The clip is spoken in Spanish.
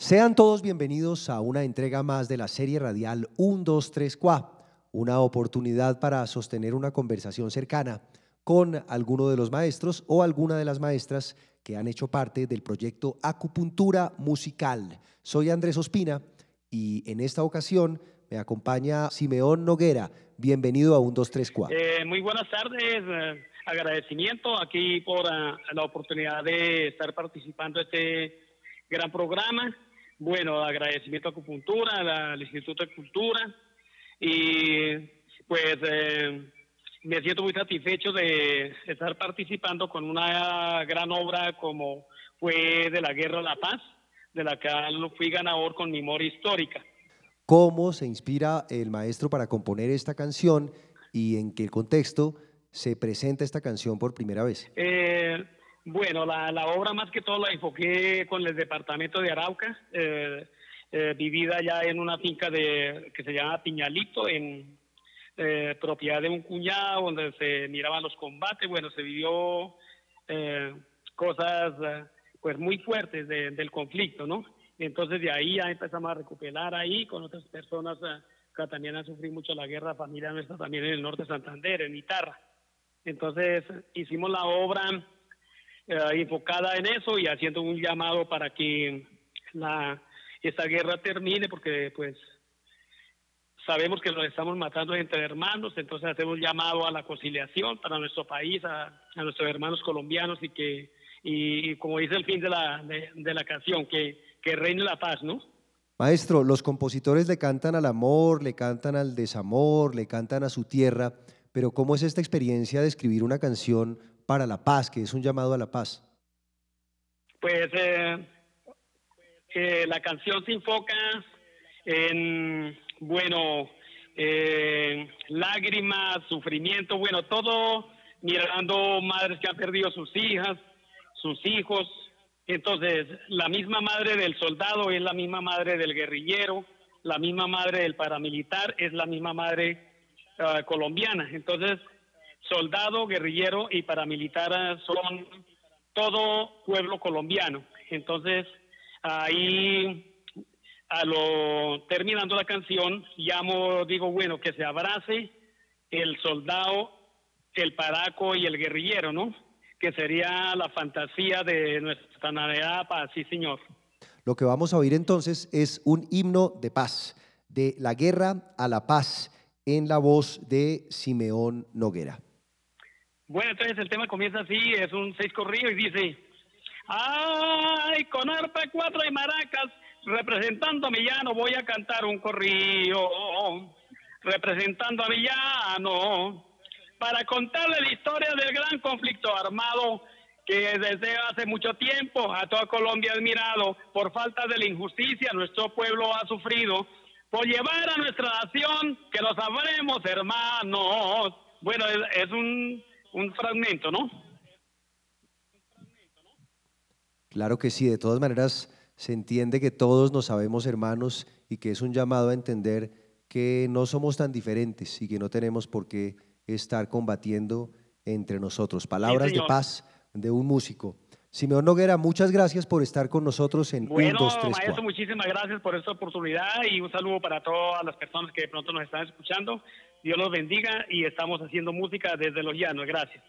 Sean todos bienvenidos a una entrega más de la serie radial 1, 2, 3, Qua, una oportunidad para sostener una conversación cercana con alguno de los maestros o alguna de las maestras que han hecho parte del proyecto Acupuntura Musical. Soy Andrés Ospina y en esta ocasión me acompaña Simeón Noguera. Bienvenido a 1, 2, 3, Qua. Eh, muy buenas tardes, eh, agradecimiento aquí por uh, la oportunidad de estar participando en este gran programa. Bueno, agradecimiento a Acupuntura, al Instituto de Cultura y pues eh, me siento muy satisfecho de estar participando con una gran obra como fue de la Guerra a la Paz, de la cual fui ganador con mi memoria histórica. ¿Cómo se inspira el maestro para componer esta canción y en qué contexto se presenta esta canción por primera vez? Eh, bueno, la, la obra más que todo la enfoqué con el departamento de Arauca, eh, eh, vivida ya en una finca de, que se llama Piñalito, en eh, propiedad de un cuñado, donde se miraban los combates. Bueno, se vivió eh, cosas pues muy fuertes de- del conflicto, ¿no? Entonces de ahí ya empezamos a recuperar ahí con otras personas que también han sufrido mucho la guerra, familia nuestra también en el norte de Santander, en Itarra. Entonces hicimos la obra enfocada en eso y haciendo un llamado para que la esta guerra termine porque pues sabemos que nos estamos matando entre hermanos, entonces hacemos llamado a la conciliación para nuestro país, a, nuestros hermanos colombianos y que y, como dice el fin de la de la canción que que reine la paz, ¿no? Maestro, los compositores le cantan al amor, le cantan al desamor, le cantan a su tierra, pero ¿cómo es esta experiencia de escribir una canción para la paz, que es un llamado a la paz? Pues eh, eh, la canción se enfoca en, bueno, eh, lágrimas, sufrimiento, bueno, todo mirando madres que han perdido sus hijas, sus hijos. Entonces, la misma madre del soldado es la misma madre del guerrillero, la misma madre del paramilitar es la misma madre ah, colombiana. Entonces, soldado, guerrillero y paramilitar son todo pueblo colombiano. Entonces, ahí, a lo terminando la canción, llamo, digo, bueno, que se abrace el soldado, el paraco y el guerrillero, ¿no? Que sería la fantasía de nuestra navidad paz, sí, señor. Lo que vamos a oír entonces es un himno de paz, de la guerra a la paz, en la voz de Simeón Noguera. Bueno, entonces el tema comienza así, es un seis corrido y dice, ay, con arpa, cuatro y maracas, representando a mi llano voy a cantar un corrido, representando a mi llano, para contarle la historia del gran conflicto armado que desde hace mucho tiempo a toda Colombia ha admirado por falta de la injusticia nuestro pueblo ha sufrido por llevar a nuestra nación que nos sabremos hermanos. Bueno, es un, un fragmento, ¿no? Claro que sí, de todas maneras se entiende que todos nos sabemos hermanos y que es un llamado a entender que no somos tan diferentes y que no tenemos por qué estar combatiendo entre nosotros. Palabras de paz de un músico. Simeón Noguera, muchas gracias por estar con nosotros en 1, Bueno, 2, 3, maestro, 4. muchísimas gracias por esta oportunidad y un saludo para todas las personas que de pronto nos están escuchando. Dios los bendiga y estamos haciendo música desde los llanos. Gracias.